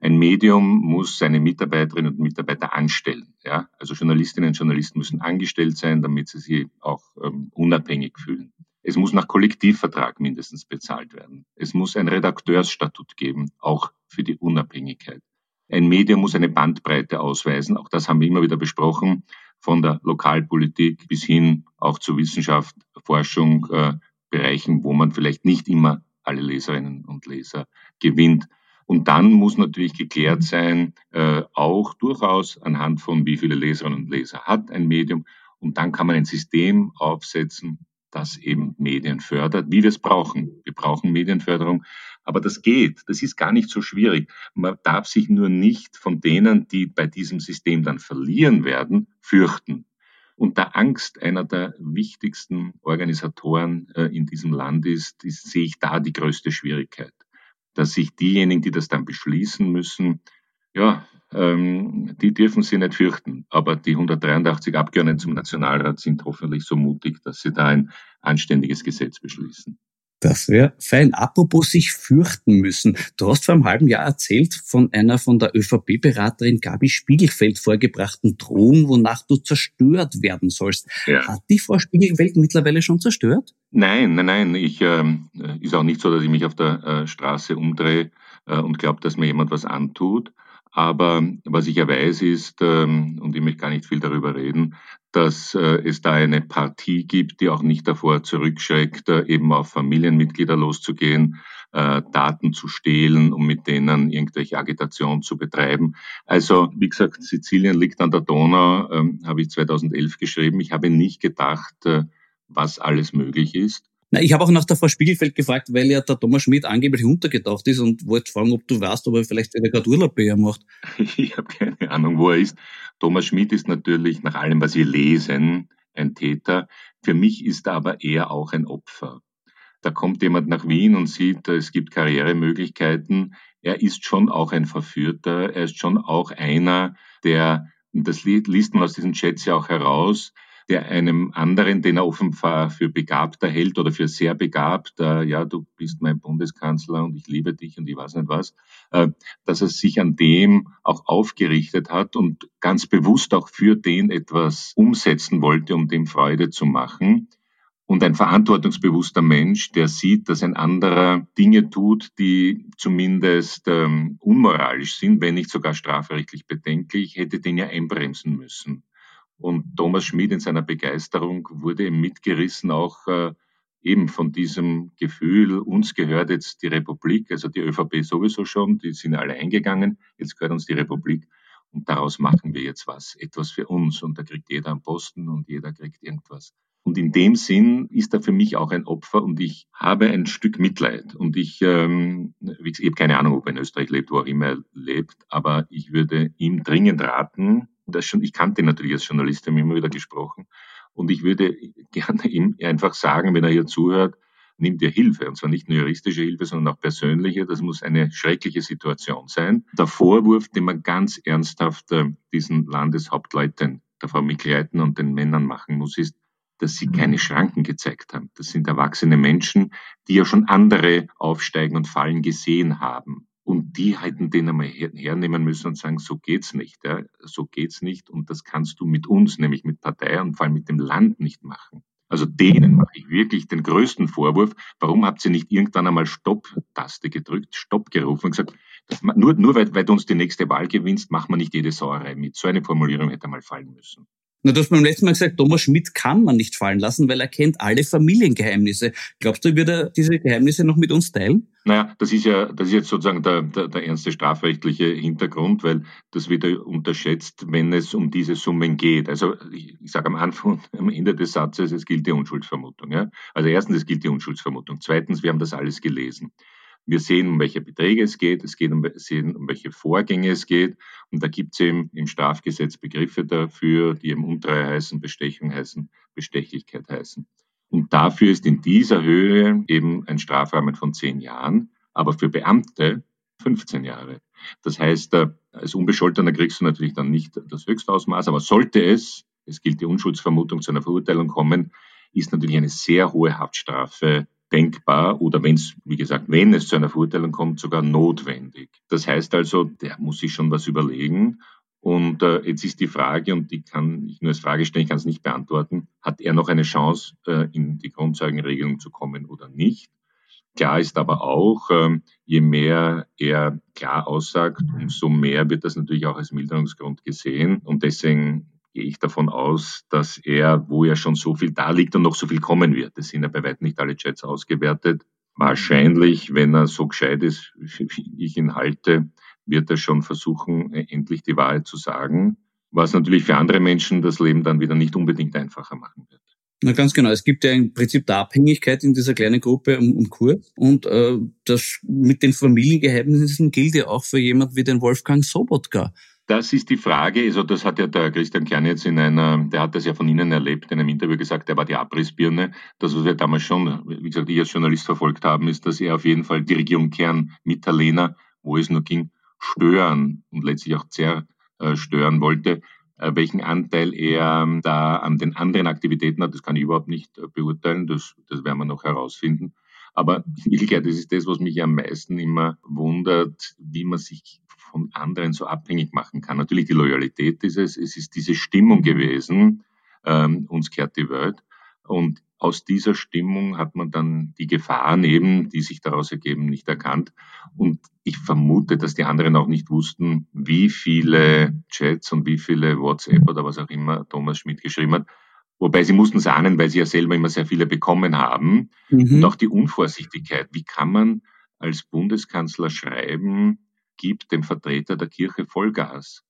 Ein Medium muss seine Mitarbeiterinnen und Mitarbeiter anstellen. Ja? Also Journalistinnen und Journalisten müssen angestellt sein, damit sie sich auch ähm, unabhängig fühlen. Es muss nach Kollektivvertrag mindestens bezahlt werden. Es muss ein Redakteursstatut geben, auch für die Unabhängigkeit. Ein Medium muss eine Bandbreite ausweisen. Auch das haben wir immer wieder besprochen, von der Lokalpolitik bis hin auch zur Wissenschaft, Forschung, äh, Bereichen, wo man vielleicht nicht immer alle Leserinnen und Leser gewinnt. Und dann muss natürlich geklärt sein, äh, auch durchaus anhand von wie viele Leserinnen und Leser hat ein Medium. Und dann kann man ein System aufsetzen, das eben Medien fördert, wie wir es brauchen. Wir brauchen Medienförderung, aber das geht. Das ist gar nicht so schwierig. Man darf sich nur nicht von denen, die bei diesem System dann verlieren werden, fürchten. Und da Angst einer der wichtigsten Organisatoren äh, in diesem Land ist, ist, sehe ich da die größte Schwierigkeit. Dass sich diejenigen, die das dann beschließen müssen, ja, ähm, die dürfen sie nicht fürchten. Aber die 183 Abgeordneten zum Nationalrat sind hoffentlich so mutig, dass sie da ein anständiges Gesetz beschließen. Das wäre fein. Apropos sich fürchten müssen. Du hast vor einem halben Jahr erzählt von einer von der ÖVP-Beraterin Gabi Spiegelfeld vorgebrachten Drohung, wonach du zerstört werden sollst. Ja. Hat die Frau Spiegelfeld mittlerweile schon zerstört? Nein, nein, nein. Ich ähm, ist auch nicht so, dass ich mich auf der äh, Straße umdrehe äh, und glaube, dass mir jemand was antut. Aber was ich ja weiß ist, ähm, und ich möchte gar nicht viel darüber reden, dass äh, es da eine Partie gibt, die auch nicht davor zurückschreckt, äh, eben auf Familienmitglieder loszugehen, äh, Daten zu stehlen, um mit denen irgendwelche Agitation zu betreiben. Also, wie gesagt, Sizilien liegt an der Donau, ähm, habe ich 2011 geschrieben. Ich habe nicht gedacht, was alles möglich ist. Na, ich habe auch nach der Frau Spiegelfeld gefragt, weil ja der Thomas Schmidt angeblich untergetaucht ist und wollte fragen, ob du weißt, ob er vielleicht gerade Urlaub bei ihr macht. Ich habe keine Ahnung, wo er ist. Thomas Schmidt ist natürlich nach allem, was wir lesen, ein Täter. Für mich ist er aber eher auch ein Opfer. Da kommt jemand nach Wien und sieht, es gibt Karrieremöglichkeiten. Er ist schon auch ein Verführter. Er ist schon auch einer, der, das liest man aus diesen Chats ja auch heraus, der einem anderen, den er offenbar für begabter hält oder für sehr begabt, äh, ja, du bist mein Bundeskanzler und ich liebe dich und ich weiß nicht was, äh, dass er sich an dem auch aufgerichtet hat und ganz bewusst auch für den etwas umsetzen wollte, um dem Freude zu machen. Und ein verantwortungsbewusster Mensch, der sieht, dass ein anderer Dinge tut, die zumindest ähm, unmoralisch sind, wenn nicht sogar strafrechtlich bedenklich, hätte den ja einbremsen müssen. Und Thomas Schmid in seiner Begeisterung wurde mitgerissen, auch äh, eben von diesem Gefühl, uns gehört jetzt die Republik, also die ÖVP sowieso schon, die sind alle eingegangen, jetzt gehört uns die Republik und daraus machen wir jetzt was, etwas für uns und da kriegt jeder einen Posten und jeder kriegt irgendwas. Und in dem Sinn ist er für mich auch ein Opfer und ich habe ein Stück Mitleid. Und ich, ähm, ich habe keine Ahnung, ob er in Österreich lebt, wo auch immer er lebt, aber ich würde ihm dringend raten, das schon, ich kannte ihn natürlich als Journalist, haben immer wieder gesprochen. Und ich würde gerne ihm einfach sagen, wenn er hier zuhört, nimm dir Hilfe. Und zwar nicht nur juristische Hilfe, sondern auch persönliche. Das muss eine schreckliche Situation sein. Der Vorwurf, den man ganz ernsthaft äh, diesen Landeshauptleuten, der Frau Mikleiten und den Männern machen muss, ist, dass sie keine Schranken gezeigt haben. Das sind erwachsene Menschen, die ja schon andere aufsteigen und fallen gesehen haben. Und die hätten den einmal hernehmen müssen und sagen, so geht's nicht, ja, so geht's nicht. Und das kannst du mit uns, nämlich mit Partei und vor allem mit dem Land nicht machen. Also denen mache ich wirklich den größten Vorwurf. Warum habt ihr nicht irgendwann einmal Stopp-Taste gedrückt, Stopp gerufen und gesagt, nur, nur weil, weil du uns die nächste Wahl gewinnst, machen wir nicht jede Sauerei mit. So eine Formulierung hätte mal fallen müssen. Na, du hast beim letzten Mal gesagt, Thomas Schmidt kann man nicht fallen lassen, weil er kennt alle Familiengeheimnisse. Glaubst du, wird er diese Geheimnisse noch mit uns teilen? Naja, das ist ja, das ist jetzt sozusagen der, der, der ernste strafrechtliche Hintergrund, weil das wird unterschätzt, wenn es um diese Summen geht. Also ich, ich sage am Anfang, am Ende des Satzes, es gilt die Unschuldsvermutung. Ja? Also erstens, es gilt die Unschuldsvermutung. Zweitens, wir haben das alles gelesen. Wir sehen, um welche Beträge es geht, es geht um, sehen, um welche Vorgänge es geht. Und da gibt es eben im Strafgesetz Begriffe dafür, die eben Untreue heißen, Bestechung heißen, Bestechlichkeit heißen. Und dafür ist in dieser Höhe eben ein Strafrahmen von zehn Jahren, aber für Beamte 15 Jahre. Das heißt, als Unbescholtener kriegst du natürlich dann nicht das Höchstausmaß, aber sollte es, es gilt die Unschuldsvermutung zu einer Verurteilung kommen, ist natürlich eine sehr hohe Haftstrafe denkbar oder wenn es, wie gesagt, wenn es zu einer Verurteilung kommt, sogar notwendig. Das heißt also, der muss sich schon was überlegen. Und äh, jetzt ist die Frage, und die kann ich nur als Frage stellen, ich kann es nicht beantworten, hat er noch eine Chance, äh, in die Grundzeugenregelung zu kommen oder nicht? Klar ist aber auch, äh, je mehr er klar aussagt, umso mehr wird das natürlich auch als Milderungsgrund gesehen. Und deswegen gehe ich davon aus, dass er, wo er schon so viel da liegt und noch so viel kommen wird, es sind ja bei weitem nicht alle Chats ausgewertet, wahrscheinlich, wenn er so gescheit ist, wie ich ihn halte, wird er schon versuchen, endlich die Wahrheit zu sagen, was natürlich für andere Menschen das Leben dann wieder nicht unbedingt einfacher machen wird. Na ganz genau. Es gibt ja im Prinzip der Abhängigkeit in dieser kleinen Gruppe um, um Kurt. Und äh, das mit den Familiengeheimnissen gilt ja auch für jemand wie den Wolfgang Sobotka. Das ist die Frage. Also das hat ja der Christian Kern jetzt in einer, der hat das ja von Ihnen erlebt, in einem Interview gesagt, er war die Abrissbirne. Das, was wir damals schon, wie gesagt, ich als Journalist verfolgt haben, ist, dass er auf jeden Fall die Regierung Kern mit der Lena, wo es nur ging, stören und letztlich auch zerstören wollte. Äh, welchen Anteil er ähm, da an den anderen Aktivitäten hat, das kann ich überhaupt nicht äh, beurteilen. Das, das werden wir noch herausfinden. Aber Wirklichkeit, das ist das, was mich am meisten immer wundert, wie man sich von anderen so abhängig machen kann. Natürlich die Loyalität ist es, es ist diese Stimmung gewesen, ähm, uns kehrt die Welt. Und aus dieser Stimmung hat man dann die Gefahren eben, die sich daraus ergeben, nicht erkannt. Und ich vermute, dass die anderen auch nicht wussten, wie viele Chats und wie viele WhatsApp oder was auch immer Thomas Schmidt geschrieben hat. Wobei sie mussten es ahnen, weil sie ja selber immer sehr viele bekommen haben. Mhm. Und auch die Unvorsichtigkeit. Wie kann man als Bundeskanzler schreiben, gibt dem Vertreter der Kirche Vollgas?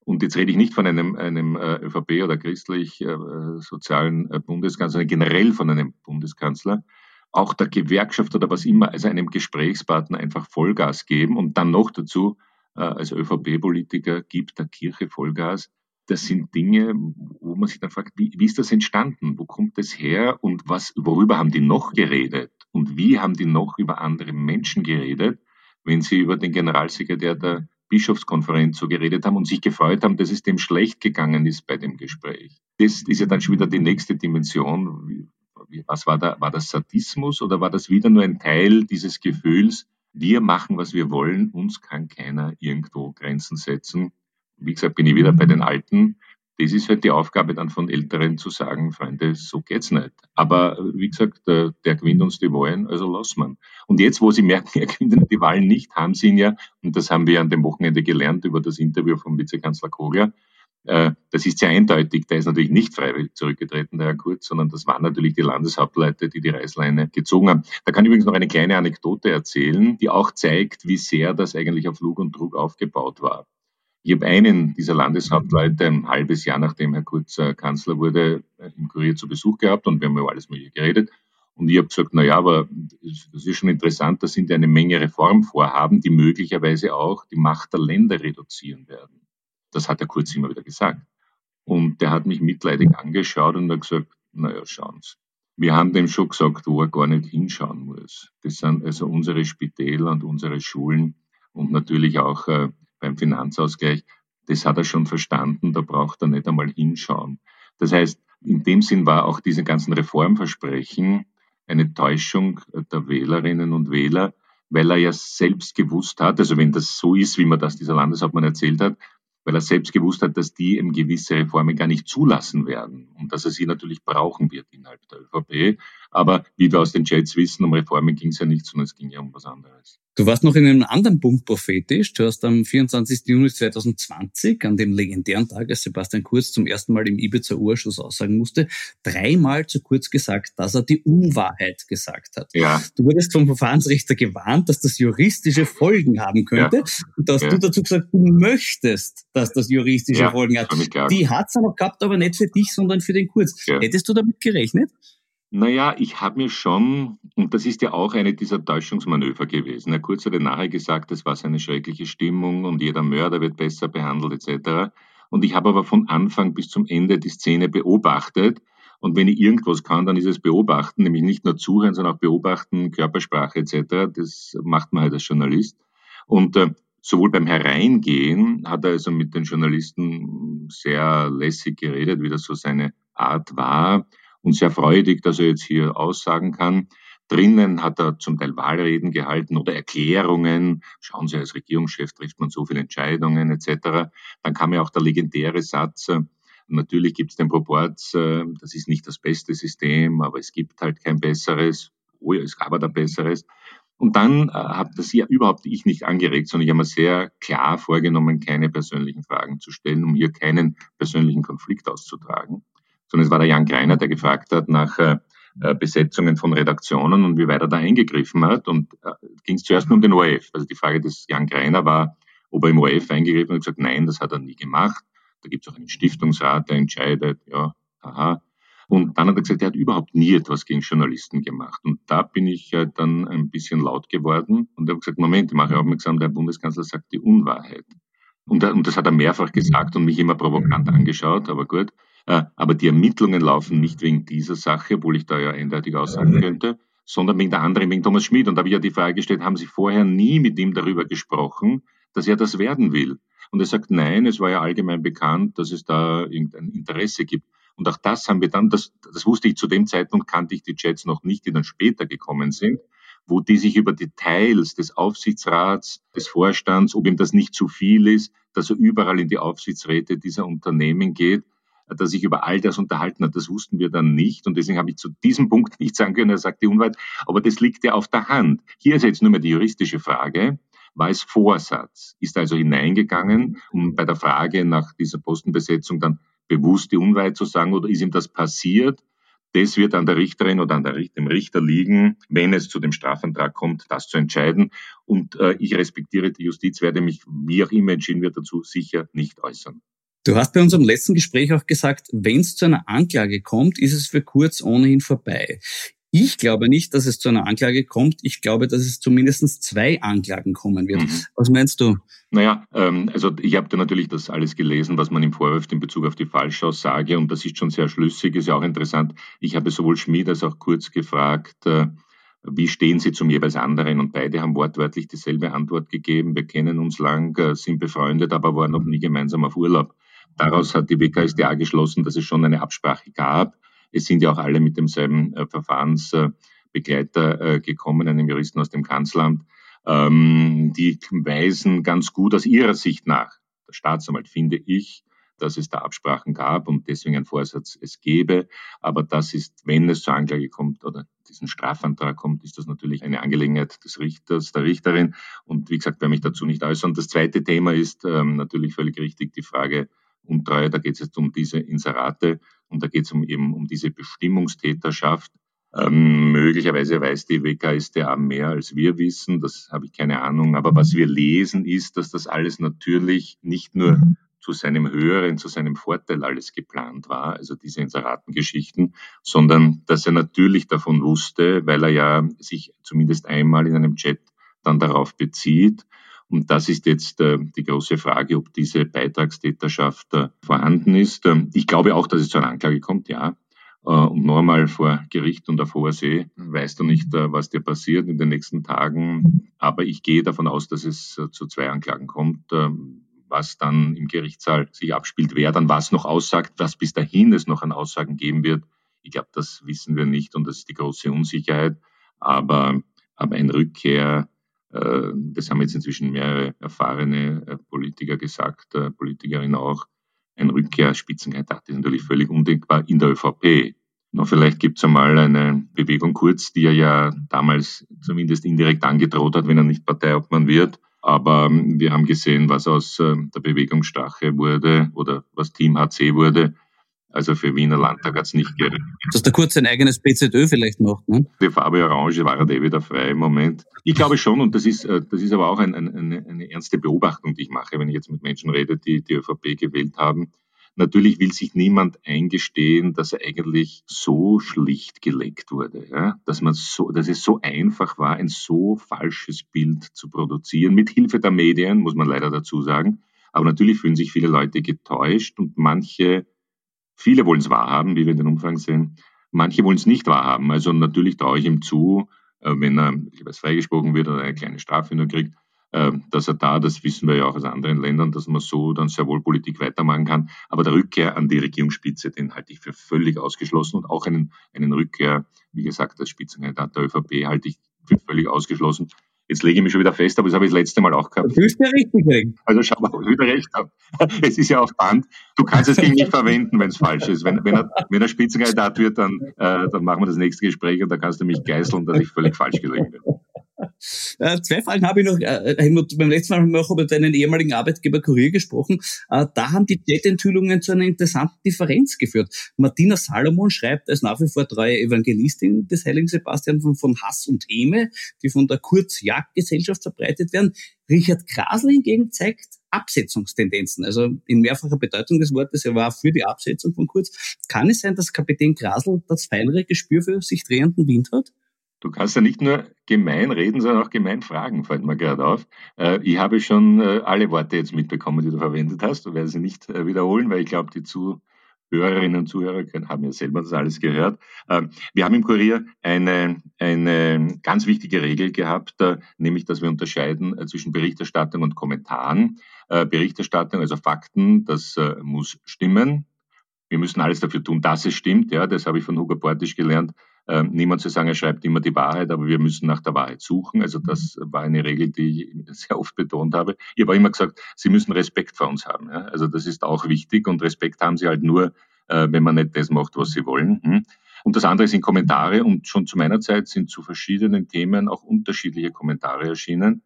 Und jetzt rede ich nicht von einem, einem äh, ÖVP oder christlich-sozialen äh, äh, Bundeskanzler, sondern generell von einem Bundeskanzler, auch der Gewerkschaft oder was immer, also einem Gesprächspartner einfach Vollgas geben und dann noch dazu als ÖVP-Politiker gibt der Kirche Vollgas. Das sind Dinge, wo man sich dann fragt, wie, wie ist das entstanden? Wo kommt das her? Und was, worüber haben die noch geredet? Und wie haben die noch über andere Menschen geredet, wenn sie über den Generalsekretär der Bischofskonferenz so geredet haben und sich gefreut haben, dass es dem schlecht gegangen ist bei dem Gespräch. Das ist ja dann schon wieder die nächste Dimension. Was war da? War das Sadismus oder war das wieder nur ein Teil dieses Gefühls, wir machen, was wir wollen, uns kann keiner irgendwo Grenzen setzen. Wie gesagt, bin ich wieder bei den Alten das ist halt die Aufgabe dann von Älteren zu sagen, Freunde, so geht's nicht. Aber wie gesagt, der, der gewinnt uns die Wahlen, also lass man. Und jetzt, wo sie merken, er gewinnt die Wahlen nicht, haben sie ihn ja, und das haben wir an dem Wochenende gelernt über das Interview vom Vizekanzler Kogler, äh, das ist sehr eindeutig. Der ist natürlich nicht freiwillig zurückgetreten, der Herr Kurz, sondern das waren natürlich die Landeshauptleute, die die Reißleine gezogen haben. Da kann ich übrigens noch eine kleine Anekdote erzählen, die auch zeigt, wie sehr das eigentlich auf Lug und Trug aufgebaut war. Ich habe einen dieser Landeshauptleute ein halbes Jahr nachdem Herr Kurz äh, Kanzler wurde, äh, im Kurier zu Besuch gehabt und wir haben über alles Mögliche geredet. Und ich habe gesagt, na ja, aber das ist schon interessant, da sind ja eine Menge Reformvorhaben, die möglicherweise auch die Macht der Länder reduzieren werden. Das hat Herr Kurz immer wieder gesagt. Und der hat mich mitleidig angeschaut und hat gesagt, naja, schauen Sie, Wir haben dem schon gesagt, wo er gar nicht hinschauen muss. Das sind also unsere Spitäler und unsere Schulen und natürlich auch äh, beim Finanzausgleich. Das hat er schon verstanden, da braucht er nicht einmal hinschauen. Das heißt, in dem Sinn war auch diese ganzen Reformversprechen eine Täuschung der Wählerinnen und Wähler, weil er ja selbst gewusst hat, also wenn das so ist, wie man das dieser Landeshauptmann erzählt hat, weil er selbst gewusst hat, dass die eben gewisse Reformen gar nicht zulassen werden und dass er sie natürlich brauchen wird innerhalb der ÖVP. Aber wie wir aus den Chats wissen, um Reformen ging es ja nicht, sondern es ging ja um was anderes. Du warst noch in einem anderen Punkt prophetisch. Du hast am 24. Juni 2020, an dem legendären Tag, als Sebastian Kurz zum ersten Mal im Ibiza-Urschuss aussagen musste, dreimal zu kurz gesagt, dass er die Unwahrheit gesagt hat. Ja. Du wurdest vom Verfahrensrichter gewarnt, dass das juristische Folgen haben könnte. Ja. Und da hast ja. du dazu gesagt, du möchtest, dass das juristische ja, Folgen hat. Die hat's aber gehabt, aber nicht für dich, sondern für den Kurz. Hättest du damit gerechnet? Naja, ich habe mir schon, und das ist ja auch eine dieser Täuschungsmanöver gewesen. Kurz hat ja nachher gesagt, es war so eine schreckliche Stimmung und jeder Mörder wird besser behandelt etc. Und ich habe aber von Anfang bis zum Ende die Szene beobachtet. Und wenn ich irgendwas kann, dann ist es beobachten, nämlich nicht nur zuhören, sondern auch beobachten, Körpersprache etc. Das macht man halt als Journalist. Und äh, sowohl beim Hereingehen hat er also mit den Journalisten sehr lässig geredet, wie das so seine Art war und sehr freudig, dass er jetzt hier aussagen kann. Drinnen hat er zum Teil Wahlreden gehalten oder Erklärungen. Schauen Sie, als Regierungschef trifft man so viele Entscheidungen etc. Dann kam ja auch der legendäre Satz, äh, natürlich gibt es den Proporz, äh, das ist nicht das beste System, aber es gibt halt kein besseres. Oh ja, es gab aber ein besseres. Und dann äh, habe das ja überhaupt ich nicht angeregt, sondern ich habe mir sehr klar vorgenommen, keine persönlichen Fragen zu stellen, um hier keinen persönlichen Konflikt auszutragen sondern es war der Jan Greiner, der gefragt hat nach äh, äh, Besetzungen von Redaktionen und wie weit er da eingegriffen hat. Und äh, ging es zuerst nur um den ORF. Also die Frage des Jan Greiner war, ob er im ORF eingegriffen hat. und gesagt, nein, das hat er nie gemacht. Da gibt es auch einen Stiftungsrat, der entscheidet, ja, aha. Und dann hat er gesagt, er hat überhaupt nie etwas gegen Journalisten gemacht. Und da bin ich äh, dann ein bisschen laut geworden und habe gesagt, Moment, ich mache aufmerksam, der Bundeskanzler sagt die Unwahrheit. Und das hat er mehrfach gesagt und mich immer provokant angeschaut, aber gut. Äh, aber die Ermittlungen laufen nicht wegen dieser Sache, obwohl ich da ja eindeutig aussagen könnte, sondern wegen der anderen, wegen Thomas Schmidt. Und da habe ich ja die Frage gestellt, haben Sie vorher nie mit ihm darüber gesprochen, dass er das werden will? Und er sagt, nein, es war ja allgemein bekannt, dass es da irgendein Interesse gibt. Und auch das haben wir dann, das, das wusste ich zu dem Zeitpunkt, kannte ich die Chats noch nicht, die dann später gekommen sind, wo die sich über Details des Aufsichtsrats, des Vorstands, ob ihm das nicht zu viel ist, dass er überall in die Aufsichtsräte dieser Unternehmen geht, dass sich über all das unterhalten hat. Das wussten wir dann nicht und deswegen habe ich zu diesem Punkt nicht sagen können, er sagt die Unwahrheit, aber das liegt ja auf der Hand. Hier ist jetzt nur mehr die juristische Frage. War es Vorsatz? Ist also hineingegangen, um bei der Frage nach dieser Postenbesetzung dann bewusst die Unwahrheit zu sagen oder ist ihm das passiert? Das wird an der Richterin oder an der, dem Richter liegen, wenn es zu dem Strafantrag kommt, das zu entscheiden. Und äh, ich respektiere die Justiz, werde mich, wie auch immer entschieden wird, dazu sicher nicht äußern. Du hast bei unserem letzten Gespräch auch gesagt, wenn es zu einer Anklage kommt, ist es für Kurz ohnehin vorbei. Ich glaube nicht, dass es zu einer Anklage kommt. Ich glaube, dass es zumindest zwei Anklagen kommen wird. Mhm. Was meinst du? Naja, ähm, also ich habe da natürlich das alles gelesen, was man ihm vorwirft in Bezug auf die Falschaussage und das ist schon sehr schlüssig, ist ja auch interessant. Ich habe sowohl Schmid als auch Kurz gefragt, äh, wie stehen Sie zum jeweils anderen? Und beide haben wortwörtlich dieselbe Antwort gegeben. Wir kennen uns lang, äh, sind befreundet, aber waren noch nie gemeinsam auf Urlaub. Daraus hat die WKSDA geschlossen, dass es schon eine Absprache gab. Es sind ja auch alle mit demselben äh, Verfahrensbegleiter äh, gekommen, einem Juristen aus dem Kanzleramt. Ähm, die weisen ganz gut aus ihrer Sicht nach. Der Staatsanwalt finde ich, dass es da Absprachen gab und deswegen ein Vorsatz es gebe. Aber das ist, wenn es zur Anklage kommt oder diesen Strafantrag kommt, ist das natürlich eine Angelegenheit des Richters, der Richterin. Und wie gesagt, werde mich dazu nicht äußern. Das zweite Thema ist ähm, natürlich völlig richtig die Frage Untreue, da geht es jetzt um diese Inserate und da geht es um eben um diese Bestimmungstäterschaft. Ähm, möglicherweise weiß die WKStA mehr als wir wissen, das habe ich keine Ahnung. Aber was wir lesen, ist, dass das alles natürlich nicht nur zu seinem höheren, zu seinem Vorteil alles geplant war, also diese Inseratengeschichten, sondern dass er natürlich davon wusste, weil er ja sich zumindest einmal in einem Chat dann darauf bezieht, und das ist jetzt äh, die große Frage, ob diese Beitragstäterschaft äh, vorhanden ist. Ähm, ich glaube auch, dass es zu einer Anklage kommt, ja. äh, und noch einmal vor Gericht und auf hoher See. Weißt du nicht, was dir passiert in den nächsten Tagen. Aber ich gehe davon aus, dass es zu zwei Anklagen kommt. Ähm, was dann im Gerichtssaal sich abspielt, wer dann was noch aussagt, was bis dahin es noch an Aussagen geben wird. Ich glaube, das wissen wir nicht und das ist die große Unsicherheit. Aber, aber ein Rückkehr, das haben jetzt inzwischen mehrere erfahrene Politiker gesagt, Politikerinnen auch, ein Rückkehrspitzenkandidat ist natürlich völlig undenkbar in der ÖVP. Noch vielleicht gibt es einmal eine Bewegung Kurz, die er ja damals zumindest indirekt angedroht hat, wenn er nicht Parteiobmann wird. Aber ähm, wir haben gesehen, was aus äh, der Bewegung Strache wurde oder was Team HC wurde. Also für Wiener Landtag hat es nicht gereicht. Dass der Kurz ein eigenes PZÖ vielleicht macht, ne? Die Farbe Orange war er eh wieder frei im Moment. Ich glaube schon, und das ist, äh, das ist aber auch ein, ein, eine, eine ernste Beobachtung, die ich mache, wenn ich jetzt mit Menschen rede, die die ÖVP gewählt haben. Natürlich will sich niemand eingestehen, dass er eigentlich so schlicht geleckt wurde, ja? dass man so, dass es so einfach war, ein so falsches Bild zu produzieren, mit Hilfe der Medien, muss man leider dazu sagen. Aber natürlich fühlen sich viele Leute getäuscht und manche Viele wollen es wahrhaben, wie wir in den Umfragen sehen. Manche wollen es nicht wahrhaben. Also natürlich traue ich ihm zu, äh, wenn er jeweils freigesprochen wird oder eine kleine Strafe nur kriegt, äh, dass er da, das wissen wir ja auch aus anderen Ländern, dass man so dann sehr wohl Politik weitermachen kann. Aber der Rückkehr an die Regierungsspitze, den halte ich für völlig ausgeschlossen und auch einen, einen Rückkehr, wie gesagt, als Spitzenkandidat der ÖVP halte ich für völlig ausgeschlossen. Jetzt lege ich mich schon wieder fest, aber das habe ich das letzte Mal auch gehabt. Du bist ja richtig. Also schau mal, ob ich wieder recht habe. Es ist ja auf Band. Du kannst es gegen mich verwenden, wenn es falsch ist. Wenn, wenn, er, wenn er Spitzenkandidat wird, dann, äh, dann machen wir das nächste Gespräch und da kannst du mich geißeln, dass ich völlig falsch gelegen bin. Äh, zwei Fragen habe ich noch. Äh, Helmut, beim letzten Mal haben wir auch über deinen ehemaligen Arbeitgeber Kurier gesprochen. Äh, da haben die Chat-Enthüllungen zu einer interessanten Differenz geführt. Martina Salomon schreibt als nach wie vor treue Evangelistin des Heiligen Sebastian von, von Hass und Häme, die von der Kurz-Jagd-Gesellschaft verbreitet werden. Richard Grasl hingegen zeigt Absetzungstendenzen, also in mehrfacher Bedeutung des Wortes, er war für die Absetzung von Kurz. Kann es sein, dass Kapitän Grasl das feinere Gespür für sich drehenden Wind hat? Du kannst ja nicht nur gemein reden, sondern auch gemein fragen, fällt mir gerade auf. Äh, ich habe schon äh, alle Worte jetzt mitbekommen, die du verwendet hast und werde sie nicht äh, wiederholen, weil ich glaube, die Zuhörerinnen und Zuhörer haben ja selber das alles gehört. Ähm, wir haben im Kurier eine, eine ganz wichtige Regel gehabt, nämlich, dass wir unterscheiden zwischen Berichterstattung und Kommentaren. Berichterstattung, also Fakten, das muss stimmen. Wir müssen alles dafür tun, dass es stimmt. Ja, das habe ich von Hugo Portisch gelernt ähm, niemand zu sagen, er schreibt immer die Wahrheit, aber wir müssen nach der Wahrheit suchen. Also das war eine Regel, die ich sehr oft betont habe. Ich habe immer gesagt, Sie müssen Respekt vor uns haben. Ja? Also das ist auch wichtig und Respekt haben Sie halt nur, äh, wenn man nicht das macht, was Sie wollen. Hm? Und das andere sind Kommentare und schon zu meiner Zeit sind zu verschiedenen Themen auch unterschiedliche Kommentare erschienen.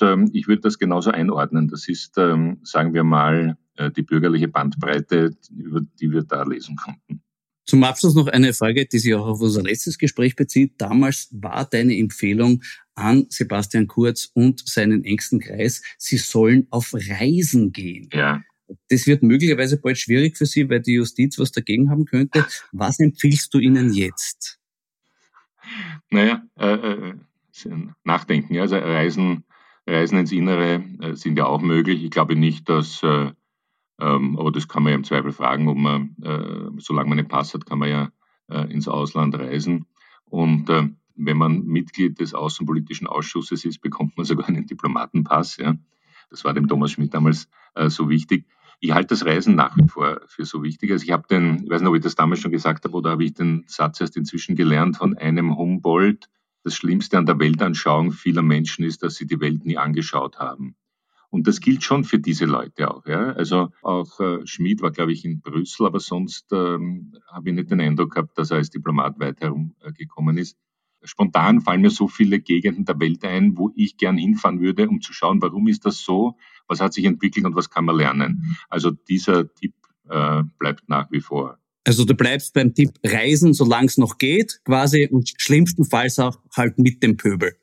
Und, ähm, ich würde das genauso einordnen. Das ist, ähm, sagen wir mal, äh, die bürgerliche Bandbreite, über die wir da lesen konnten. Zum Abschluss noch eine Frage, die sich auch auf unser letztes Gespräch bezieht. Damals war deine Empfehlung an Sebastian Kurz und seinen engsten Kreis, sie sollen auf Reisen gehen. Ja. Das wird möglicherweise bald schwierig für Sie, weil die Justiz was dagegen haben könnte. Was empfiehlst du ihnen jetzt? Naja, äh, äh, nachdenken. Also Reisen, Reisen ins Innere äh, sind ja auch möglich. Ich glaube nicht, dass äh, ähm, aber das kann man ja im Zweifel fragen, ob man, äh, solange man einen Pass hat, kann man ja äh, ins Ausland reisen. Und äh, wenn man Mitglied des Außenpolitischen Ausschusses ist, bekommt man sogar einen Diplomatenpass. Ja. Das war dem Thomas Schmidt damals äh, so wichtig. Ich halte das Reisen nach wie vor für so wichtig. Also ich habe den, ich weiß nicht, ob ich das damals schon gesagt habe oder habe ich den Satz erst inzwischen gelernt von einem Humboldt. Das Schlimmste an der Weltanschauung vieler Menschen ist, dass sie die Welt nie angeschaut haben. Und das gilt schon für diese Leute auch. Ja. Also auch äh, Schmid war, glaube ich, in Brüssel, aber sonst ähm, habe ich nicht den Eindruck gehabt, dass er als Diplomat weit herumgekommen äh, ist. Spontan fallen mir so viele Gegenden der Welt ein, wo ich gern hinfahren würde, um zu schauen, warum ist das so, was hat sich entwickelt und was kann man lernen. Also dieser Tipp äh, bleibt nach wie vor. Also du bleibst beim Tipp Reisen, solange es noch geht, quasi und schlimmstenfalls auch halt mit dem Pöbel.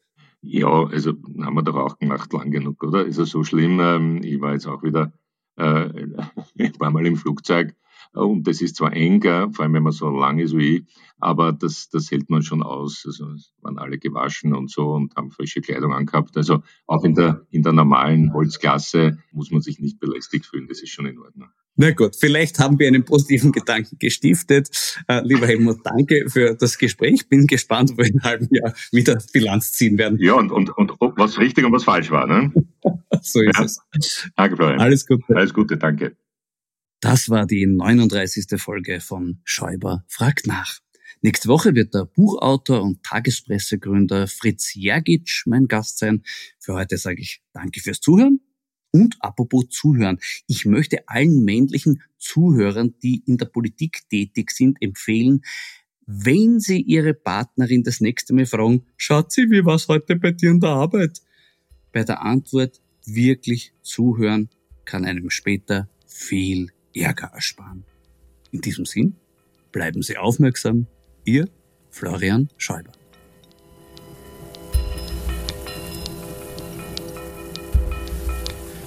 Ja, also haben wir doch auch gemacht, lang genug, oder? Ist es so schlimm? Ähm, ich war jetzt auch wieder äh, ein paar Mal im Flugzeug und das ist zwar eng, vor allem wenn man so lang ist wie ich, aber das, das hält man schon aus. Also waren alle gewaschen und so und haben frische Kleidung angehabt. Also auch in der, in der normalen Holzklasse muss man sich nicht belästigt fühlen, das ist schon in Ordnung. Na gut, vielleicht haben wir einen positiven Gedanken gestiftet. Äh, lieber Helmut, danke für das Gespräch. Bin gespannt, ob wir in einem halben Jahr wieder Bilanz ziehen werden. Ja, und, und, und was richtig und was falsch war. Ne? so ist ja. es. Danke, Florian. Alles Gute. Alles Gute, danke. Das war die 39. Folge von Schäuber fragt nach. Nächste Woche wird der Buchautor und Tagespressegründer Fritz Jergic mein Gast sein. Für heute sage ich Danke fürs Zuhören und apropos Zuhören. Ich möchte allen männlichen Zuhörern, die in der Politik tätig sind, empfehlen, wenn Sie Ihre Partnerin das nächste Mal fragen, Schatzi, wie war's heute bei dir in der Arbeit? Bei der Antwort wirklich zuhören kann einem später viel Ärger ersparen. In diesem Sinn, bleiben Sie aufmerksam. Ihr Florian Schäuber.